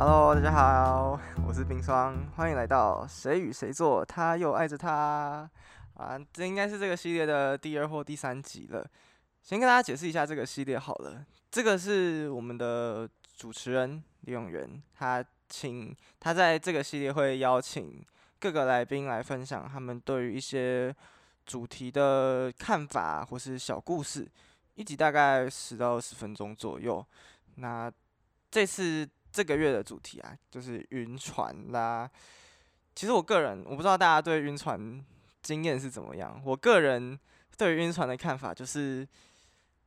Hello，大家好，我是冰霜，欢迎来到谁与谁做，他又爱着他啊，这应该是这个系列的第二或第三集了。先跟大家解释一下这个系列好了，这个是我们的主持人李永元，他请他在这个系列会邀请各个来宾来分享他们对于一些主题的看法或是小故事，一集大概十到二十分钟左右。那这次这个月的主题啊，就是晕船啦。其实我个人，我不知道大家对晕船经验是怎么样。我个人对晕船的看法就是，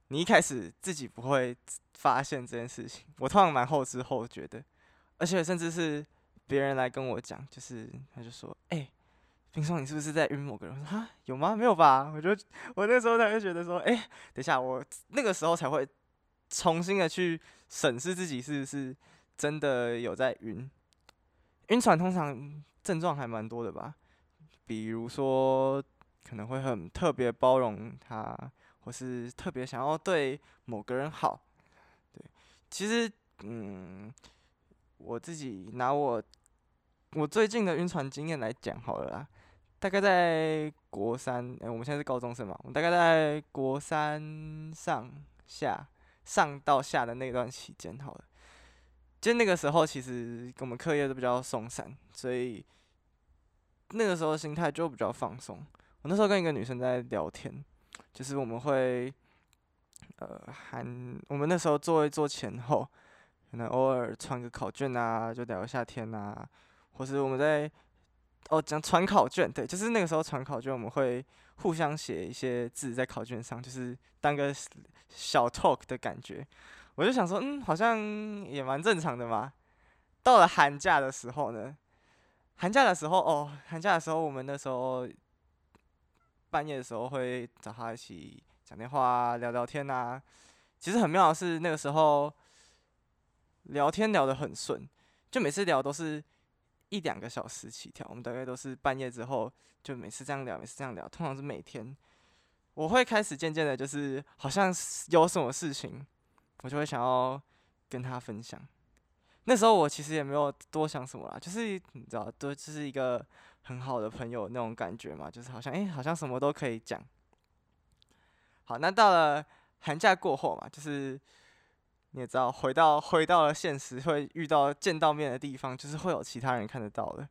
你一开始自己不会发现这件事情，我通常蛮后知后觉的，而且甚至是别人来跟我讲，就是他就说，哎、欸。冰霜，你是不是在晕某个人？我说啊，有吗？没有吧？我就我那时候才会觉得说，哎、等一下，我那个时候才会重新的去审视自己是不是真的有在晕。晕船通常症状还蛮多的吧，比如说可能会很特别包容他，或是特别想要对某个人好。对，其实嗯，我自己拿我我最近的晕船经验来讲好了啦。大概在国三，哎、我们现在是高中生嘛，我们大概在国三上下上到下的那段期间，好了，就那个时候其实我们课业都比较松散，所以那个时候心态就比较放松。我那时候跟一个女生在聊天，就是我们会呃喊我们那时候坐一坐前后，可能偶尔传个考卷啊，就聊一下天啊，或是我们在。哦，讲传考卷，对，就是那个时候传考卷，我们会互相写一些字在考卷上，就是当个小 talk 的感觉。我就想说，嗯，好像也蛮正常的嘛。到了寒假的时候呢，寒假的时候，哦，寒假的时候，我们那时候半夜的时候会找他一起讲电话、聊聊天啊。其实很妙的是，那个时候聊天聊得很顺，就每次聊都是。一两个小时起跳，我们大概都是半夜之后，就每次这样聊，每次这样聊，通常是每天。我会开始渐渐的，就是好像有什么事情，我就会想要跟他分享。那时候我其实也没有多想什么啦，就是你知道，都就是一个很好的朋友那种感觉嘛，就是好像诶、欸，好像什么都可以讲。好，那到了寒假过后嘛，就是。你也知道，回到回到了现实，会遇到见到面的地方，就是会有其他人看得到的。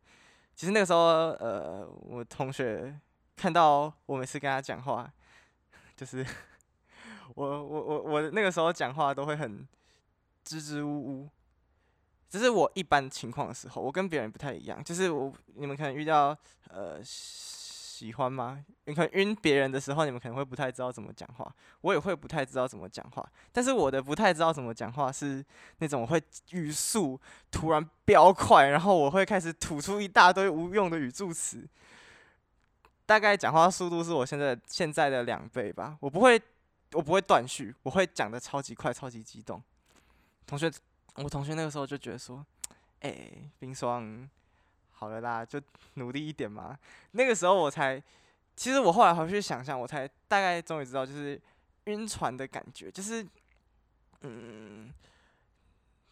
其实那个时候，呃，我同学看到我每次跟他讲话，就是我我我我那个时候讲话都会很支支吾吾。这是我一般情况的时候，我跟别人不太一样，就是我你们可能遇到呃。喜欢吗？你可能晕别人的时候，你们可能会不太知道怎么讲话，我也会不太知道怎么讲话。但是我的不太知道怎么讲话是那种会语速突然飙快，然后我会开始吐出一大堆无用的语助词，大概讲话速度是我现在现在的两倍吧。我不会，我不会断续，我会讲的超级快，超级激动。同学，我同学那个时候就觉得说，哎、冰霜。好了啦，就努力一点嘛。那个时候我才，其实我后来回去想想，我才大概终于知道，就是晕船的感觉，就是，嗯，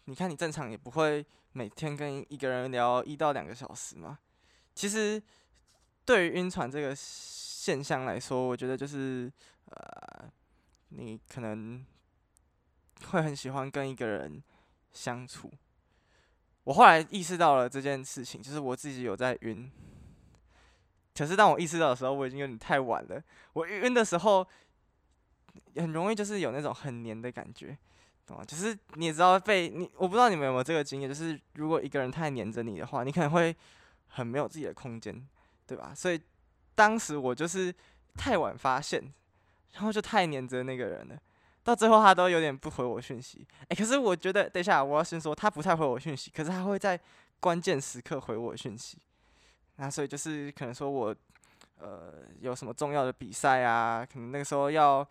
你看你正常也不会每天跟一个人聊一到两个小时嘛。其实对于晕船这个现象来说，我觉得就是，呃，你可能会很喜欢跟一个人相处。我后来意识到了这件事情，就是我自己有在晕。可是当我意识到的时候，我已经有点太晚了。我晕的时候，很容易就是有那种很黏的感觉，懂吗？就是你也知道被你，我不知道你们有没有这个经验，就是如果一个人太黏着你的话，你可能会很没有自己的空间，对吧？所以当时我就是太晚发现，然后就太黏着那个人了。到最后他都有点不回我讯息，哎、可是我觉得，等一下我要先说，他不太回我讯息，可是他会在关键时刻回我讯息。那所以就是可能说我，呃，有什么重要的比赛啊，可能那个时候要，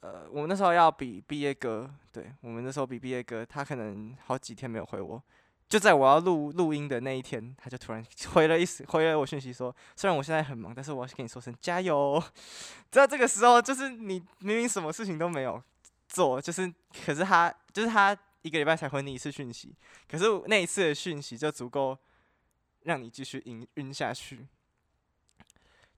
呃，我们那时候要比毕业歌，对，我们那时候比毕业歌，他可能好几天没有回我，就在我要录录音的那一天，他就突然 回了一回了我讯息说，虽然我现在很忙，但是我要跟你说声加油。在这个时候，就是你明明什么事情都没有。做就是，可是他就是他一个礼拜才回你一次讯息，可是那一次的讯息就足够让你继续晕晕下去。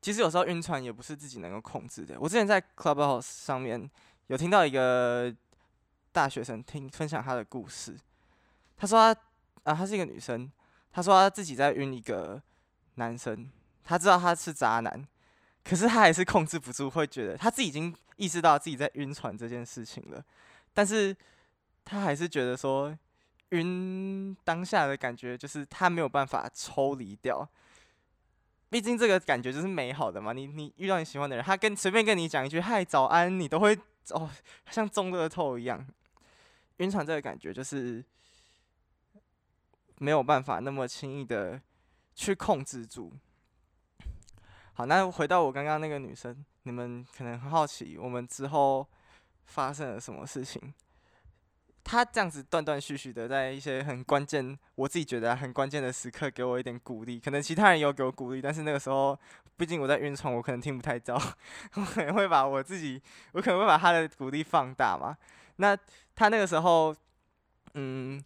其实有时候晕船也不是自己能够控制的。我之前在 Clubhouse 上面有听到一个大学生听分享他的故事，他说他啊，她是一个女生，她说她自己在晕一个男生，她知道他是渣男，可是她还是控制不住，会觉得她自己已经意识到自己在晕船这件事情了，但是她还是觉得说晕当下的感觉就是她没有办法抽离掉。毕竟这个感觉就是美好的嘛，你你遇到你喜欢的人，他跟随便跟你讲一句嗨早安，你都会哦像中乐透一样。晕船这个感觉就是没有办法那么轻易的去控制住。好，那回到我刚刚那个女生，你们可能很好奇，我们之后发生了什么事情？她这样子断断续续的，在一些很关键，我自己觉得很关键的时刻，给我一点鼓励。可能其他人也有给我鼓励，但是那个时候，毕竟我在晕船，我可能听不太到，我可能会把我自己，我可能会把她的鼓励放大嘛。那她那个时候，嗯，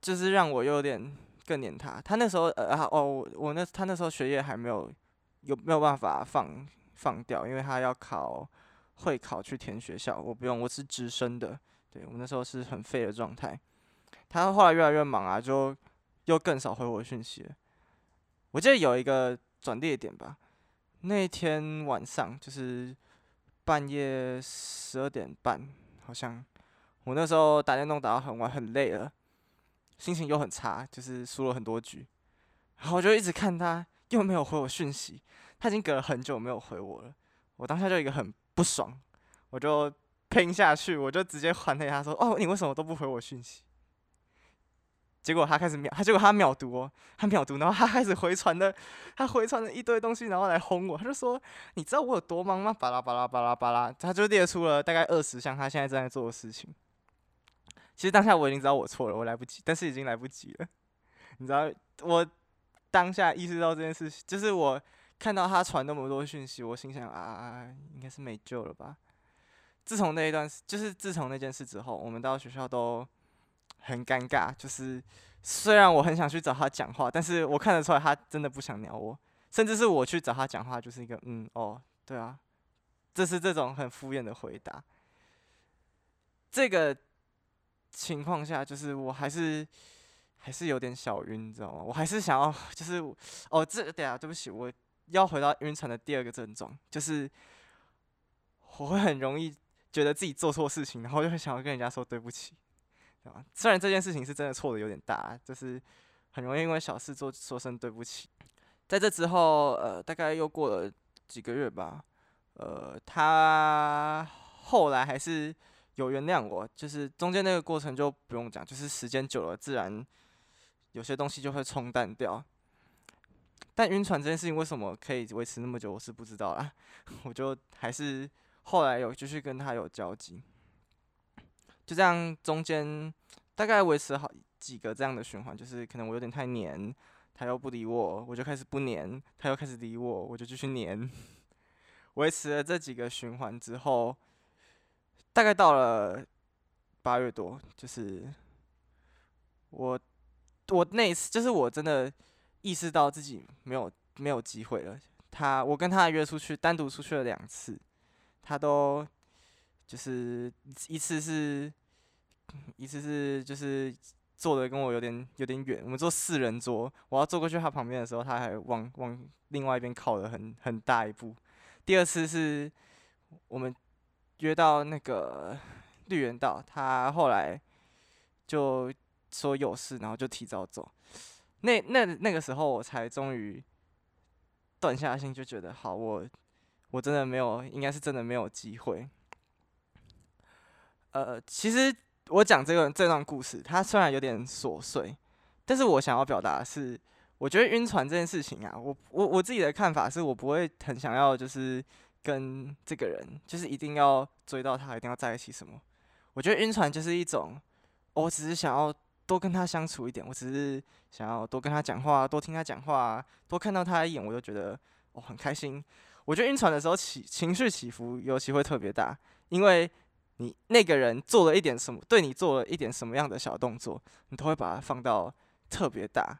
就是让我有点更黏他。他那时候，呃，哦，我我那他那时候学业还没有有没有办法放放掉，因为他要考会考去填学校，我不用，我是直升的。对，我那时候是很废的状态，他后来越来越忙啊，就又更少回我讯息。我记得有一个转捩点吧，那天晚上就是半夜十二点半，好像我那时候打电动打到很晚，很累了，心情又很差，就是输了很多局，然后我就一直看他又没有回我讯息，他已经隔了很久没有回我了，我当下就一个很不爽，我就。拼下去，我就直接还给他说：“哦，你为什么都不回我讯息？”结果他开始秒，他结果他秒读哦，他秒读，然后他开始回传的，他回传了一堆东西，然后来轰我。他就说：“你知道我有多忙吗？”巴拉巴拉巴拉巴拉，他就列出了大概二十项他现在正在做的事情。其实当下我已经知道我错了，我来不及，但是已经来不及了。你知道，我当下意识到这件事情，就是我看到他传那么多讯息，我心想啊，应该是没救了吧。自从那一段，就是自从那件事之后，我们到学校都很尴尬。就是虽然我很想去找他讲话，但是我看得出来他真的不想鸟我，甚至是我去找他讲话，就是一个嗯哦对啊，这是这种很敷衍的回答。这个情况下，就是我还是还是有点小晕，你知道吗？我还是想要，就是哦这对啊，对不起，我要回到晕船的第二个症状，就是我会很容易。觉得自己做错事情，然后就会想要跟人家说对不起，对吧？虽然这件事情是真的错的有点大，就是很容易因为小事做说声对不起。在这之后，呃，大概又过了几个月吧，呃，他后来还是有原谅我，就是中间那个过程就不用讲，就是时间久了，自然有些东西就会冲淡掉。但晕船这件事情为什么可以维持那么久，我是不知道啦，我就还是。后来有继续跟他有交集，就这样中间大概维持好几个这样的循环，就是可能我有点太黏，他又不理我，我就开始不黏，他又开始理我，我就继续黏。维持了这几个循环之后，大概到了八月多，就是我我那一次，就是我真的意识到自己没有没有机会了。他我跟他约出去，单独出去了两次。他都就是一次是，一次是就是坐的跟我有点有点远，我们坐四人桌，我要坐过去他旁边的时候，他还往往另外一边靠了很很大一步。第二次是我们约到那个绿园道，他后来就说有事，然后就提早走。那那那个时候我才终于断下心，就觉得好我。我真的没有，应该是真的没有机会。呃，其实我讲这个这段故事，它虽然有点琐碎，但是我想要表达的是，我觉得晕船这件事情啊，我我我自己的看法是我不会很想要，就是跟这个人，就是一定要追到他，一定要在一起什么。我觉得晕船就是一种，我只是想要多跟他相处一点，我只是想要多跟他讲话，多听他讲话，多看到他一眼，我就觉得我、哦、很开心。我觉得晕船的时候起情绪起伏尤其会特别大，因为你那个人做了一点什么，对你做了一点什么样的小动作，你都会把它放到特别大，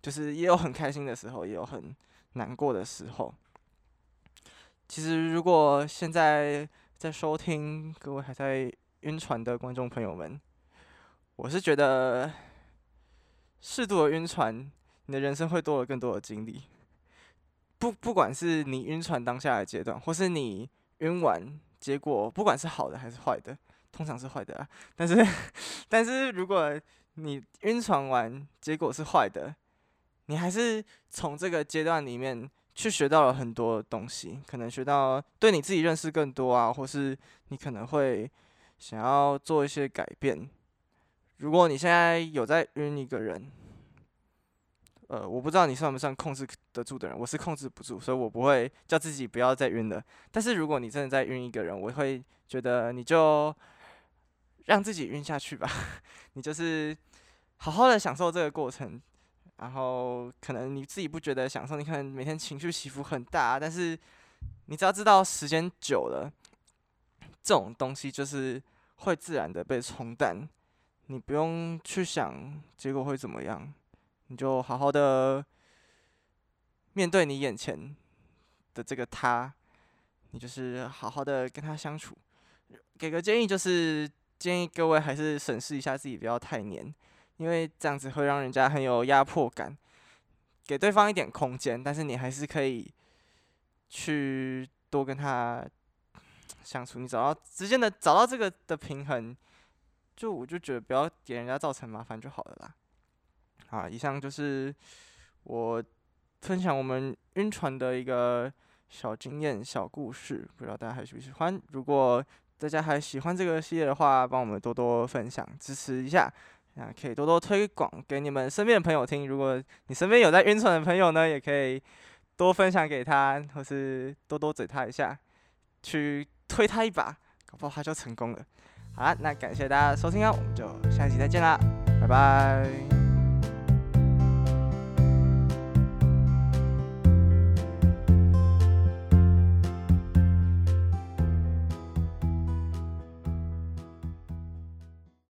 就是也有很开心的时候，也有很难过的时候。其实，如果现在在收听各位还在晕船的观众朋友们，我是觉得适度的晕船，你的人生会多了更多的经历。不，不管是你晕船当下的阶段，或是你晕完结果，不管是好的还是坏的，通常是坏的啊。但是，但是如果你晕船完结果是坏的，你还是从这个阶段里面去学到了很多东西，可能学到对你自己认识更多啊，或是你可能会想要做一些改变。如果你现在有在晕一个人，呃，我不知道你算不算控制得住的人，我是控制不住，所以我不会叫自己不要再晕了。但是如果你真的在晕一个人，我会觉得你就让自己晕下去吧，你就是好好的享受这个过程。然后可能你自己不觉得享受，你可能每天情绪起伏很大，但是你只要知道时间久了，这种东西就是会自然的被冲淡，你不用去想结果会怎么样。你就好好的面对你眼前的这个他，你就是好好的跟他相处。给个建议就是建议各位还是审视一下自己，不要太黏，因为这样子会让人家很有压迫感。给对方一点空间，但是你还是可以去多跟他相处。你找到之间的找到这个的平衡，就我就觉得不要给人家造成麻烦就好了啦。啊，以上就是我分享我们晕船的一个小经验、小故事，不知道大家还喜不喜欢？如果大家还喜欢这个系列的话，帮我们多多分享、支持一下，啊，可以多多推广给你们身边的朋友听。如果你身边有在晕船的朋友呢，也可以多分享给他，或是多多嘴他一下，去推他一把，搞不好他就成功了。好啦，那感谢大家的收听啊，我们就下期再见啦，拜拜。